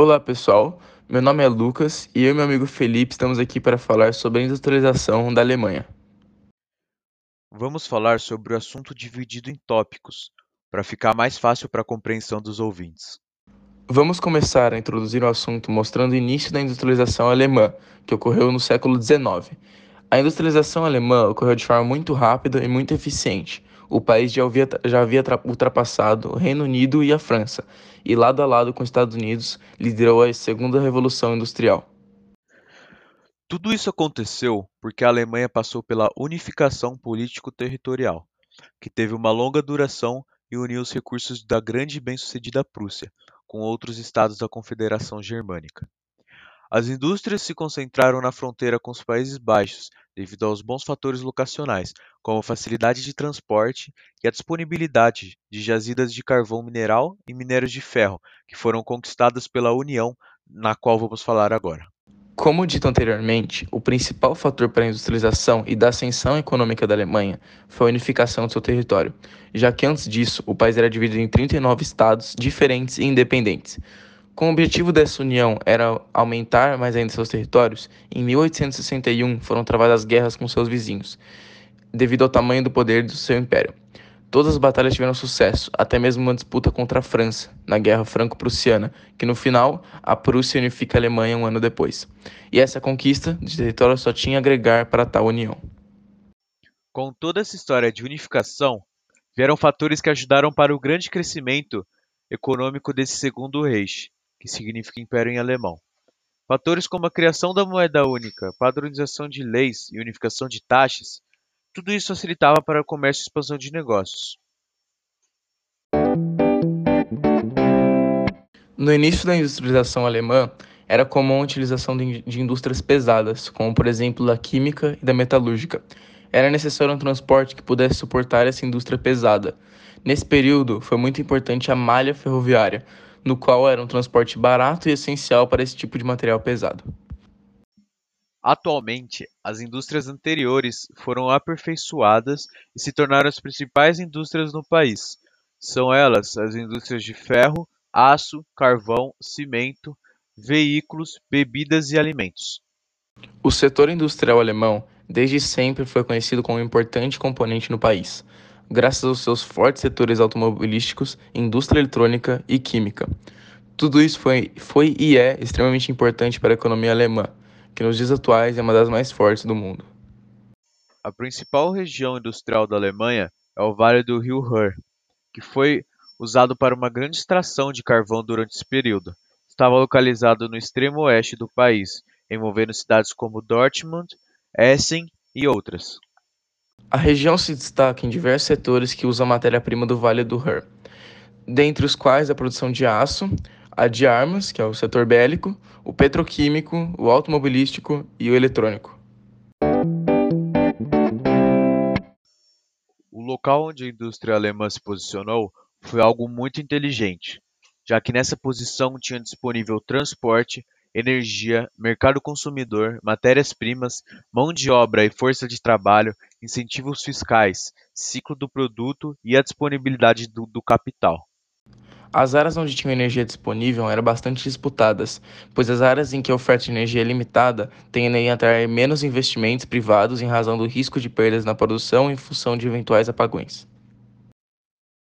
Olá pessoal, meu nome é Lucas e eu e meu amigo Felipe estamos aqui para falar sobre a industrialização da Alemanha. Vamos falar sobre o assunto dividido em tópicos, para ficar mais fácil para a compreensão dos ouvintes. Vamos começar a introduzir o assunto mostrando o início da industrialização alemã, que ocorreu no século XIX. A industrialização alemã ocorreu de forma muito rápida e muito eficiente. O país já havia, já havia ultrapassado o Reino Unido e a França, e lado a lado com os Estados Unidos liderou a segunda revolução industrial. Tudo isso aconteceu porque a Alemanha passou pela unificação político-territorial, que teve uma longa duração e uniu os recursos da grande e bem-sucedida Prússia com outros estados da Confederação Germânica. As indústrias se concentraram na fronteira com os Países Baixos devido aos bons fatores locacionais, como a facilidade de transporte e a disponibilidade de jazidas de carvão mineral e minérios de ferro, que foram conquistadas pela União, na qual vamos falar agora. Como dito anteriormente, o principal fator para a industrialização e da ascensão econômica da Alemanha foi a unificação do seu território, já que antes disso o país era dividido em 39 estados diferentes e independentes. Com o objetivo dessa união era aumentar mais ainda seus territórios, em 1861 foram travadas guerras com seus vizinhos, devido ao tamanho do poder do seu império. Todas as batalhas tiveram sucesso, até mesmo uma disputa contra a França, na Guerra Franco-Prussiana, que no final a Prússia unifica a Alemanha um ano depois. E essa conquista de território só tinha a agregar para tal união. Com toda essa história de unificação, vieram fatores que ajudaram para o grande crescimento econômico desse segundo Reich, que significa império em alemão. Fatores como a criação da moeda única, padronização de leis e unificação de taxas tudo isso facilitava para o comércio e expansão de negócios. No início da industrialização alemã, era comum a utilização de indústrias pesadas, como por exemplo da química e da metalúrgica. Era necessário um transporte que pudesse suportar essa indústria pesada. Nesse período, foi muito importante a malha ferroviária, no qual era um transporte barato e essencial para esse tipo de material pesado. Atualmente, as indústrias anteriores foram aperfeiçoadas e se tornaram as principais indústrias no país. São elas as indústrias de ferro, aço, carvão, cimento, veículos, bebidas e alimentos. O setor industrial alemão desde sempre foi conhecido como um importante componente no país, graças aos seus fortes setores automobilísticos, indústria eletrônica e química. Tudo isso foi, foi e é extremamente importante para a economia alemã, que nos dias atuais é uma das mais fortes do mundo. A principal região industrial da Alemanha é o Vale do Rio Ruhr, que foi usado para uma grande extração de carvão durante esse período. Estava localizado no extremo oeste do país, envolvendo cidades como Dortmund, Essen e outras. A região se destaca em diversos setores que usam matéria-prima do Vale do Ruhr, dentre os quais a produção de aço, a de armas, que é o setor bélico, o petroquímico, o automobilístico e o eletrônico. O local onde a indústria alemã se posicionou foi algo muito inteligente, já que nessa posição tinha disponível transporte, energia, mercado consumidor, matérias-primas, mão de obra e força de trabalho, incentivos fiscais, ciclo do produto e a disponibilidade do, do capital. As áreas onde tinha energia disponível eram bastante disputadas, pois as áreas em que a oferta de energia é limitada tendem a atrair menos investimentos privados em razão do risco de perdas na produção em função de eventuais apagões.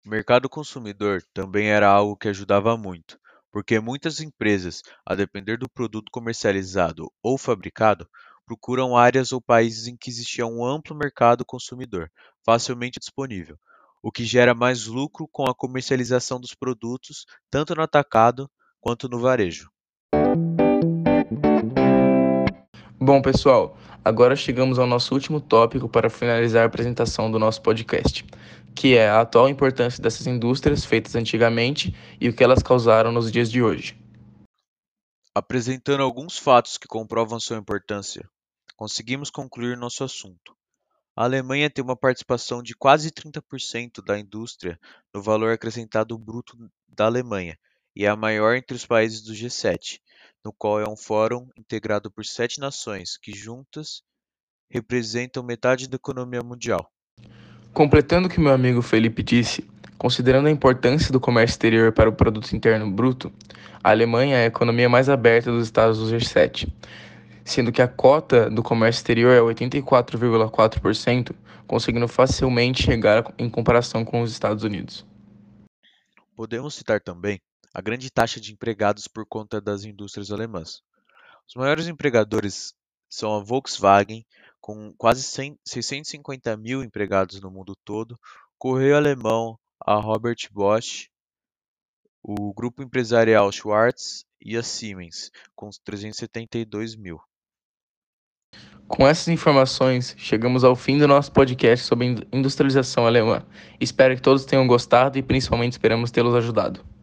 O mercado consumidor também era algo que ajudava muito, porque muitas empresas, a depender do produto comercializado ou fabricado, procuram áreas ou países em que existia um amplo mercado consumidor, facilmente disponível, o que gera mais lucro com a comercialização dos produtos, tanto no atacado quanto no varejo. Bom, pessoal, agora chegamos ao nosso último tópico para finalizar a apresentação do nosso podcast, que é a atual importância dessas indústrias feitas antigamente e o que elas causaram nos dias de hoje. Apresentando alguns fatos que comprovam sua importância, conseguimos concluir nosso assunto. A Alemanha tem uma participação de quase 30% da indústria no valor acrescentado bruto da Alemanha e é a maior entre os países do G7, no qual é um fórum integrado por sete nações que juntas representam metade da economia mundial. Completando o que meu amigo Felipe disse, Considerando a importância do comércio exterior para o produto interno bruto, a Alemanha é a economia mais aberta dos estados do G7, sendo que a cota do comércio exterior é 84,4%, conseguindo facilmente chegar em comparação com os Estados Unidos. Podemos citar também a grande taxa de empregados por conta das indústrias alemãs. Os maiores empregadores são a Volkswagen, com quase 100, 650 mil empregados no mundo todo, Correio Alemão, a Robert Bosch, o grupo empresarial Schwarz e a Siemens, com 372 mil. Com essas informações, chegamos ao fim do nosso podcast sobre industrialização alemã. Espero que todos tenham gostado e principalmente esperamos tê-los ajudado.